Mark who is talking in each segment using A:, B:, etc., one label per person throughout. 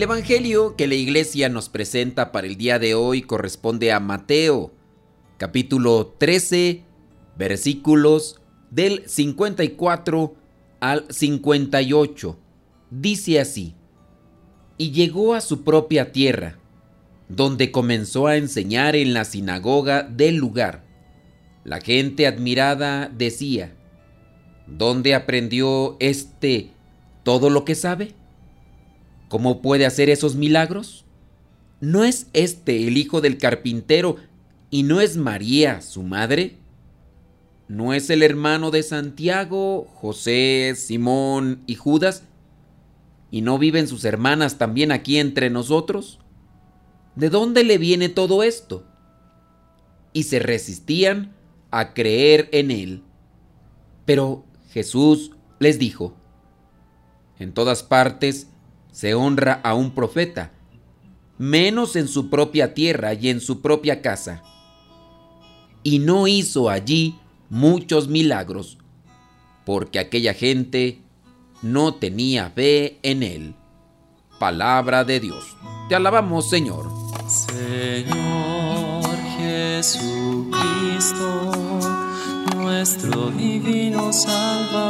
A: El Evangelio que la iglesia nos presenta para el día de hoy corresponde a Mateo, capítulo 13, versículos del 54 al 58. Dice así, y llegó a su propia tierra, donde comenzó a enseñar en la sinagoga del lugar. La gente admirada decía, ¿dónde aprendió este todo lo que sabe? ¿Cómo puede hacer esos milagros? ¿No es este el hijo del carpintero y no es María su madre? ¿No es el hermano de Santiago, José, Simón y Judas? ¿Y no viven sus hermanas también aquí entre nosotros? ¿De dónde le viene todo esto? Y se resistían a creer en él. Pero Jesús les dijo, en todas partes se honra a un profeta, menos en su propia tierra y en su propia casa. Y no hizo allí muchos milagros, porque aquella gente no tenía fe en él. Palabra de Dios. Te alabamos, Señor.
B: Señor Jesucristo, nuestro divino Salvador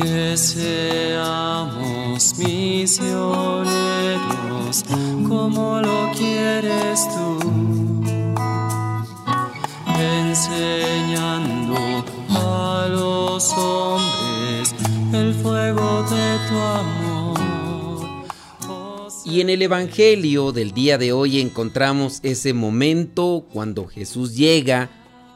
B: Que seamos misioneros como lo quieres tú, enseñando a los hombres el fuego de tu amor.
A: Y en el Evangelio del día de hoy encontramos ese momento cuando Jesús llega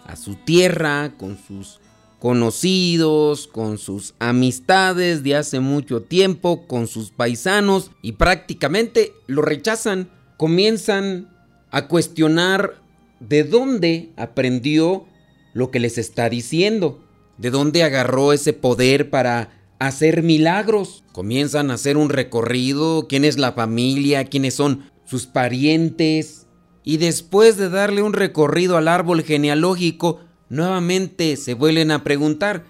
A: a su tierra con sus conocidos, con sus amistades de hace mucho tiempo, con sus paisanos y prácticamente lo rechazan. Comienzan a cuestionar de dónde aprendió lo que les está diciendo, de dónde agarró ese poder para hacer milagros. Comienzan a hacer un recorrido, quién es la familia, quiénes son sus parientes. Y después de darle un recorrido al árbol genealógico, nuevamente se vuelven a preguntar,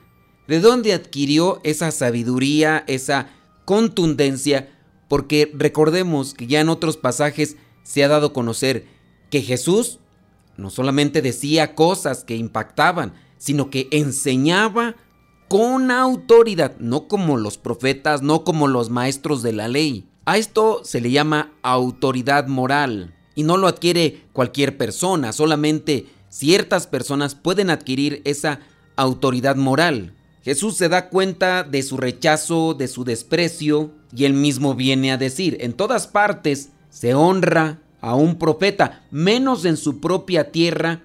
A: ¿de dónde adquirió esa sabiduría, esa contundencia? Porque recordemos que ya en otros pasajes se ha dado a conocer que Jesús no solamente decía cosas que impactaban, sino que enseñaba con autoridad, no como los profetas, no como los maestros de la ley. A esto se le llama autoridad moral y no lo adquiere cualquier persona, solamente ciertas personas pueden adquirir esa autoridad moral. Jesús se da cuenta de su rechazo, de su desprecio, y él mismo viene a decir, en todas partes se honra a un profeta, menos en su propia tierra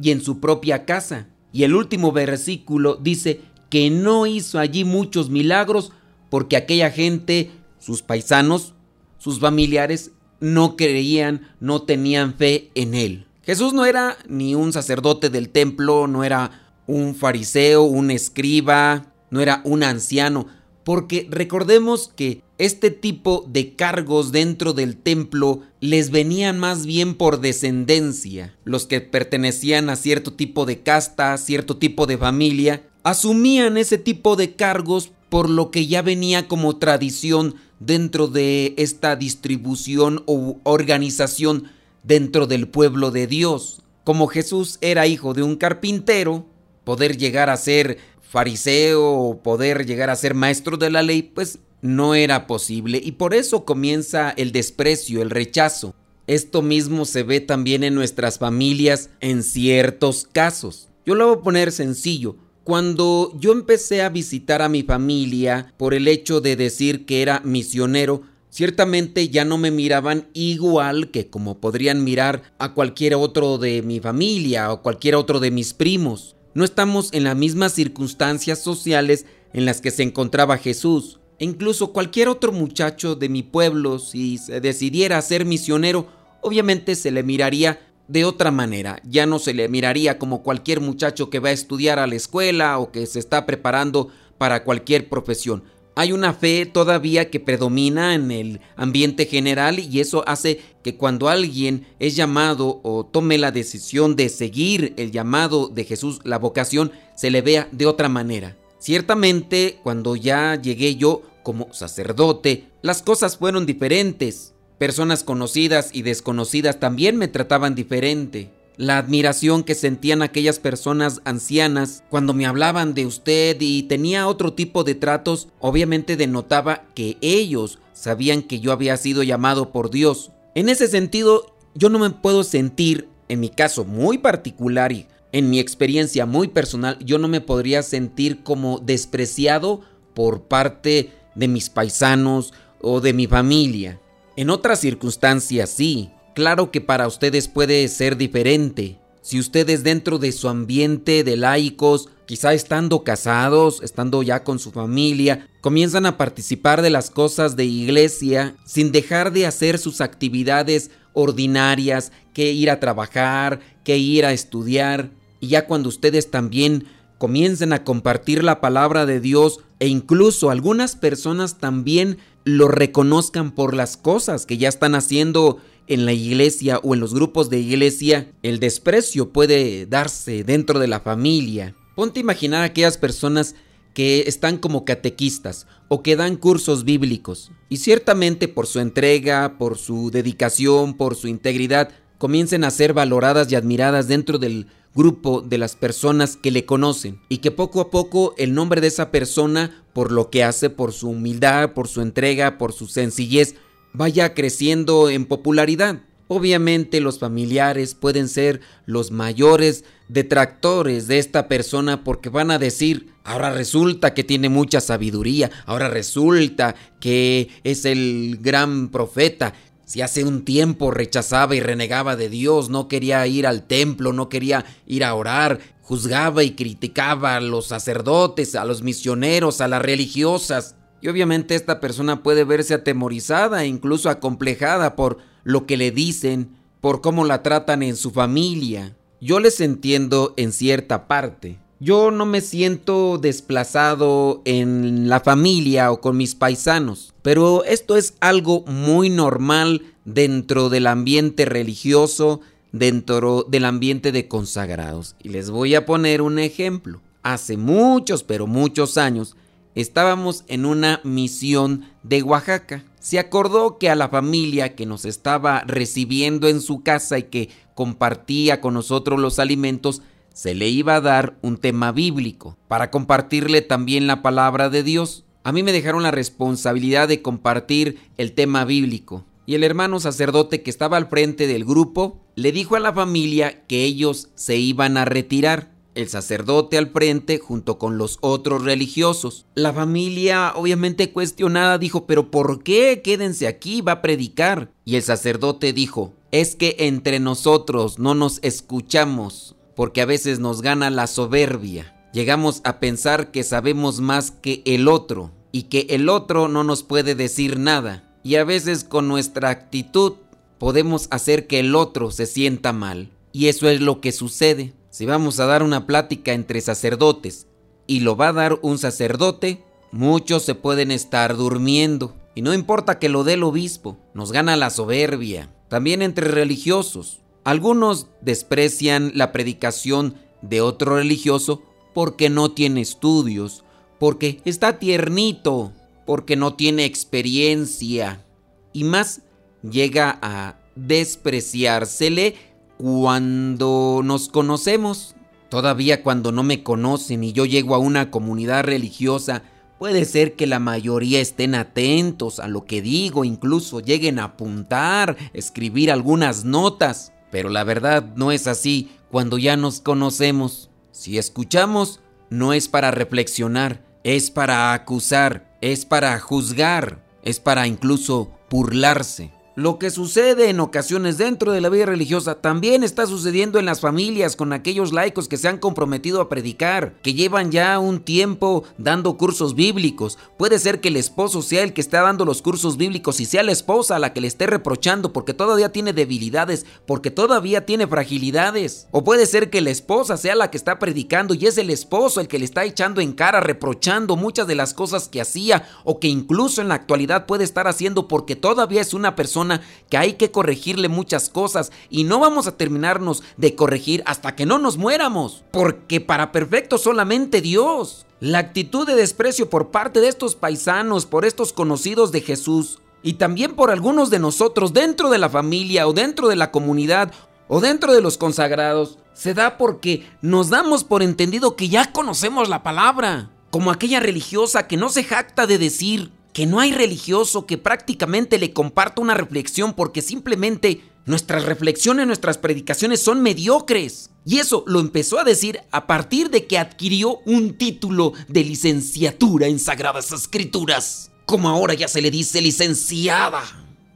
A: y en su propia casa. Y el último versículo dice que no hizo allí muchos milagros porque aquella gente, sus paisanos, sus familiares, no creían, no tenían fe en él. Jesús no era ni un sacerdote del templo, no era un fariseo, un escriba, no era un anciano, porque recordemos que este tipo de cargos dentro del templo les venían más bien por descendencia. Los que pertenecían a cierto tipo de casta, cierto tipo de familia, asumían ese tipo de cargos por lo que ya venía como tradición dentro de esta distribución o organización dentro del pueblo de Dios. Como Jesús era hijo de un carpintero, poder llegar a ser fariseo o poder llegar a ser maestro de la ley, pues no era posible y por eso comienza el desprecio, el rechazo. Esto mismo se ve también en nuestras familias en ciertos casos. Yo lo voy a poner sencillo. Cuando yo empecé a visitar a mi familia por el hecho de decir que era misionero, ciertamente ya no me miraban igual que como podrían mirar a cualquier otro de mi familia o cualquier otro de mis primos. No estamos en las mismas circunstancias sociales en las que se encontraba Jesús. E incluso cualquier otro muchacho de mi pueblo, si se decidiera ser misionero, obviamente se le miraría de otra manera. Ya no se le miraría como cualquier muchacho que va a estudiar a la escuela o que se está preparando para cualquier profesión. Hay una fe todavía que predomina en el ambiente general y eso hace que cuando alguien es llamado o tome la decisión de seguir el llamado de Jesús, la vocación, se le vea de otra manera. Ciertamente, cuando ya llegué yo como sacerdote, las cosas fueron diferentes. Personas conocidas y desconocidas también me trataban diferente. La admiración que sentían aquellas personas ancianas cuando me hablaban de usted y tenía otro tipo de tratos, obviamente denotaba que ellos sabían que yo había sido llamado por Dios. En ese sentido, yo no me puedo sentir, en mi caso muy particular y en mi experiencia muy personal, yo no me podría sentir como despreciado por parte de mis paisanos o de mi familia. En otras circunstancias sí, claro que para ustedes puede ser diferente. Si ustedes dentro de su ambiente de laicos, quizá estando casados, estando ya con su familia, comienzan a participar de las cosas de iglesia sin dejar de hacer sus actividades ordinarias, que ir a trabajar, que ir a estudiar, y ya cuando ustedes también comiencen a compartir la palabra de Dios e incluso algunas personas también lo reconozcan por las cosas que ya están haciendo en la iglesia o en los grupos de iglesia, el desprecio puede darse dentro de la familia. Ponte a imaginar a aquellas personas que están como catequistas o que dan cursos bíblicos y ciertamente por su entrega, por su dedicación, por su integridad, comiencen a ser valoradas y admiradas dentro del grupo de las personas que le conocen y que poco a poco el nombre de esa persona, por lo que hace, por su humildad, por su entrega, por su sencillez, vaya creciendo en popularidad. Obviamente los familiares pueden ser los mayores detractores de esta persona porque van a decir, ahora resulta que tiene mucha sabiduría, ahora resulta que es el gran profeta, si hace un tiempo rechazaba y renegaba de Dios, no quería ir al templo, no quería ir a orar, juzgaba y criticaba a los sacerdotes, a los misioneros, a las religiosas. Y obviamente esta persona puede verse atemorizada e incluso acomplejada por lo que le dicen, por cómo la tratan en su familia. Yo les entiendo en cierta parte. Yo no me siento desplazado en la familia o con mis paisanos, pero esto es algo muy normal dentro del ambiente religioso, dentro del ambiente de consagrados. Y les voy a poner un ejemplo. Hace muchos, pero muchos años, estábamos en una misión de Oaxaca. Se acordó que a la familia que nos estaba recibiendo en su casa y que compartía con nosotros los alimentos, se le iba a dar un tema bíblico para compartirle también la palabra de Dios. A mí me dejaron la responsabilidad de compartir el tema bíblico. Y el hermano sacerdote que estaba al frente del grupo le dijo a la familia que ellos se iban a retirar. El sacerdote al frente junto con los otros religiosos. La familia, obviamente cuestionada, dijo, pero ¿por qué? Quédense aquí, va a predicar. Y el sacerdote dijo, es que entre nosotros no nos escuchamos porque a veces nos gana la soberbia. Llegamos a pensar que sabemos más que el otro y que el otro no nos puede decir nada. Y a veces con nuestra actitud podemos hacer que el otro se sienta mal. Y eso es lo que sucede. Si vamos a dar una plática entre sacerdotes y lo va a dar un sacerdote, muchos se pueden estar durmiendo. Y no importa que lo dé el obispo, nos gana la soberbia. También entre religiosos. Algunos desprecian la predicación de otro religioso porque no tiene estudios, porque está tiernito, porque no tiene experiencia. Y más llega a despreciársele cuando nos conocemos. Todavía cuando no me conocen y yo llego a una comunidad religiosa Puede ser que la mayoría estén atentos a lo que digo, incluso lleguen a apuntar, escribir algunas notas, pero la verdad no es así cuando ya nos conocemos. Si escuchamos, no es para reflexionar, es para acusar, es para juzgar, es para incluso burlarse. Lo que sucede en ocasiones dentro de la vida religiosa también está sucediendo en las familias con aquellos laicos que se han comprometido a predicar, que llevan ya un tiempo dando cursos bíblicos. Puede ser que el esposo sea el que está dando los cursos bíblicos y sea la esposa la que le esté reprochando porque todavía tiene debilidades, porque todavía tiene fragilidades. O puede ser que la esposa sea la que está predicando y es el esposo el que le está echando en cara, reprochando muchas de las cosas que hacía o que incluso en la actualidad puede estar haciendo porque todavía es una persona que hay que corregirle muchas cosas y no vamos a terminarnos de corregir hasta que no nos muéramos, porque para perfecto solamente Dios. La actitud de desprecio por parte de estos paisanos, por estos conocidos de Jesús, y también por algunos de nosotros dentro de la familia o dentro de la comunidad o dentro de los consagrados, se da porque nos damos por entendido que ya conocemos la palabra, como aquella religiosa que no se jacta de decir, que no hay religioso que prácticamente le comparta una reflexión porque simplemente nuestras reflexiones, nuestras predicaciones son mediocres. Y eso lo empezó a decir a partir de que adquirió un título de licenciatura en Sagradas Escrituras. Como ahora ya se le dice licenciada.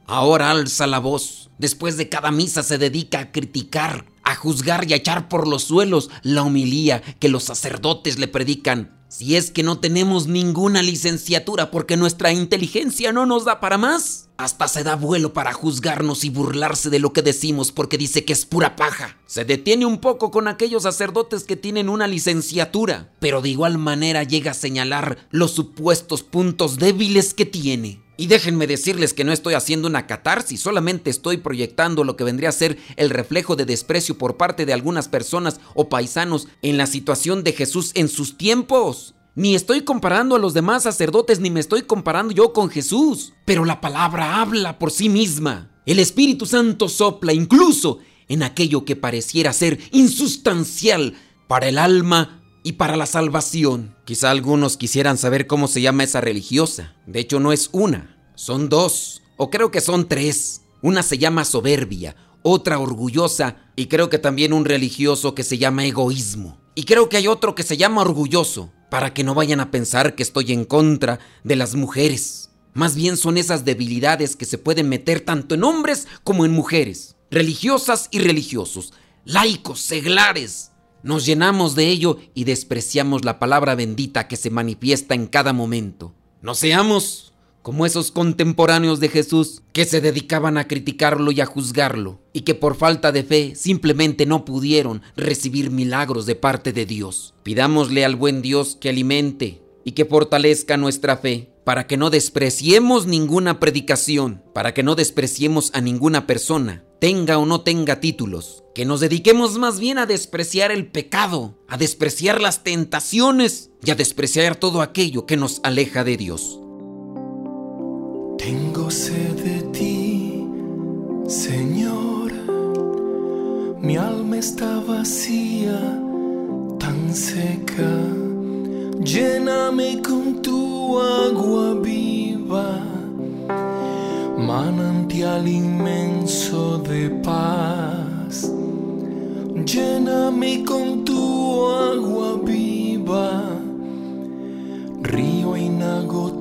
A: Ahora alza la voz. Después de cada misa se dedica a criticar, a juzgar y a echar por los suelos la homilía que los sacerdotes le predican si es que no tenemos ninguna licenciatura porque nuestra inteligencia no nos da para más. Hasta se da vuelo para juzgarnos y burlarse de lo que decimos porque dice que es pura paja. Se detiene un poco con aquellos sacerdotes que tienen una licenciatura, pero de igual manera llega a señalar los supuestos puntos débiles que tiene. Y déjenme decirles que no estoy haciendo una catarsis, solamente estoy proyectando lo que vendría a ser el reflejo de por parte de algunas personas o paisanos en la situación de Jesús en sus tiempos. Ni estoy comparando a los demás sacerdotes, ni me estoy comparando yo con Jesús. Pero la palabra habla por sí misma. El Espíritu Santo sopla incluso en aquello que pareciera ser insustancial para el alma y para la salvación. Quizá algunos quisieran saber cómo se llama esa religiosa. De hecho, no es una, son dos, o creo que son tres. Una se llama soberbia, otra orgullosa y creo que también un religioso que se llama egoísmo. Y creo que hay otro que se llama orgulloso, para que no vayan a pensar que estoy en contra de las mujeres. Más bien son esas debilidades que se pueden meter tanto en hombres como en mujeres, religiosas y religiosos, laicos, seglares, nos llenamos de ello y despreciamos la palabra bendita que se manifiesta en cada momento. No seamos como esos contemporáneos de Jesús que se dedicaban a criticarlo y a juzgarlo, y que por falta de fe simplemente no pudieron recibir milagros de parte de Dios. Pidámosle al buen Dios que alimente y que fortalezca nuestra fe, para que no despreciemos ninguna predicación, para que no despreciemos a ninguna persona, tenga o no tenga títulos, que nos dediquemos más bien a despreciar el pecado, a despreciar las tentaciones y a despreciar todo aquello que nos aleja de Dios.
B: Tengo sed de ti, Señor. Mi alma está vacía, tan seca. Lléname con tu agua viva manantial inmenso de paz. Lléname con tu agua viva, río inagotable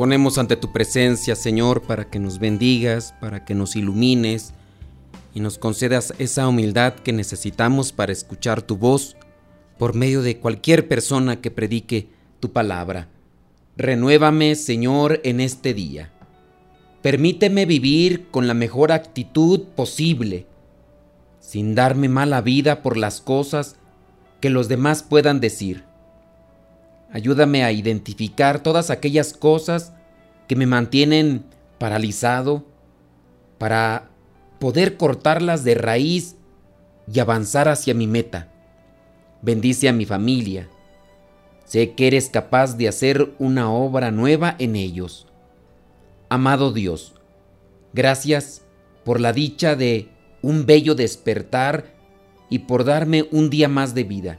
A: ponemos ante tu presencia, Señor, para que nos bendigas, para que nos ilumines y nos concedas esa humildad que necesitamos para escuchar tu voz por medio de cualquier persona que predique tu palabra. Renuévame, Señor, en este día. Permíteme vivir con la mejor actitud posible, sin darme mala vida por las cosas que los demás puedan decir. Ayúdame a identificar todas aquellas cosas que me mantienen paralizado para poder cortarlas de raíz y avanzar hacia mi meta. Bendice a mi familia. Sé que eres capaz de hacer una obra nueva en ellos. Amado Dios, gracias por la dicha de un bello despertar y por darme un día más de vida.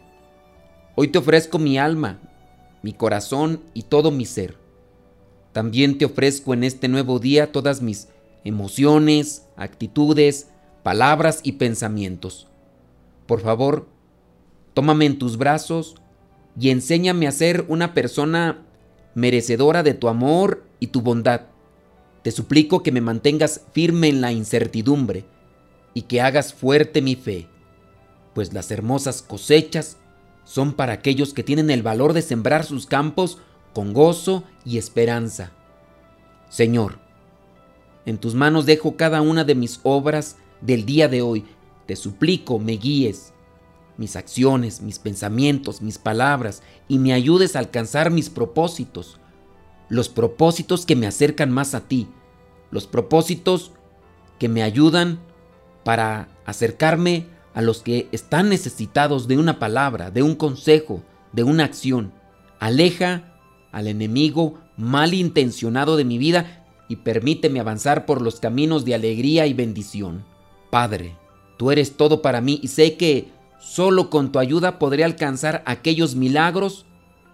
A: Hoy te ofrezco mi alma, mi corazón y todo mi ser. También te ofrezco en este nuevo día todas mis emociones, actitudes, palabras y pensamientos. Por favor, tómame en tus brazos y enséñame a ser una persona merecedora de tu amor y tu bondad. Te suplico que me mantengas firme en la incertidumbre y que hagas fuerte mi fe, pues las hermosas cosechas son para aquellos que tienen el valor de sembrar sus campos con gozo y esperanza. Señor, en tus manos dejo cada una de mis obras del día de hoy. Te suplico me guíes mis acciones, mis pensamientos, mis palabras y me ayudes a alcanzar mis propósitos. Los propósitos que me acercan más a ti. Los propósitos que me ayudan para acercarme a los que están necesitados de una palabra, de un consejo, de una acción. Aleja al enemigo malintencionado de mi vida y permíteme avanzar por los caminos de alegría y bendición. Padre, tú eres todo para mí y sé que solo con tu ayuda podré alcanzar aquellos milagros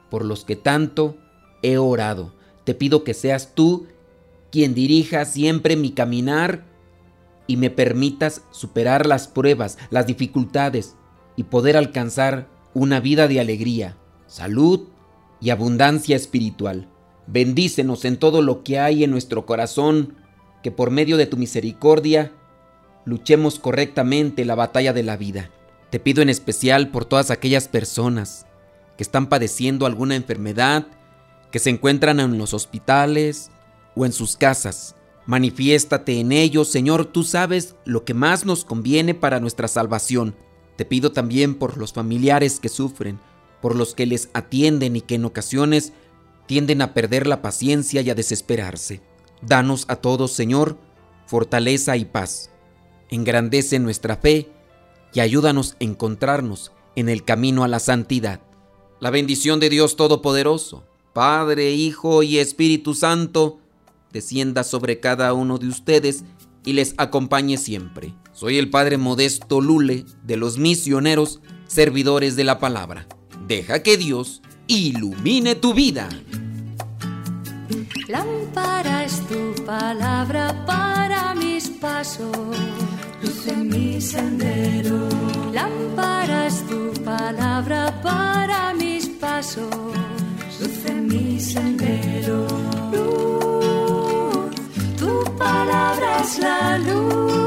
A: por los que tanto he orado. Te pido que seas tú quien dirija siempre mi caminar y me permitas superar las pruebas, las dificultades y poder alcanzar una vida de alegría, salud y abundancia espiritual. Bendícenos en todo lo que hay en nuestro corazón, que por medio de tu misericordia luchemos correctamente la batalla de la vida. Te pido en especial por todas aquellas personas que están padeciendo alguna enfermedad, que se encuentran en los hospitales o en sus casas. Manifiéstate en ellos, Señor, tú sabes lo que más nos conviene para nuestra salvación. Te pido también por los familiares que sufren, por los que les atienden y que en ocasiones tienden a perder la paciencia y a desesperarse. Danos a todos, Señor, fortaleza y paz. Engrandece nuestra fe y ayúdanos a encontrarnos en el camino a la santidad. La bendición de Dios Todopoderoso, Padre, Hijo y Espíritu Santo, descienda sobre cada uno de ustedes y les acompañe siempre. Soy el Padre Modesto Lule de los misioneros, servidores de la palabra. Deja que Dios ilumine tu vida.
C: Lámpara es tu palabra para mis pasos, luz en mi sendero. Lámpara es tu palabra para mis pasos, luz en mi sendero. Luz, tu palabra es la luz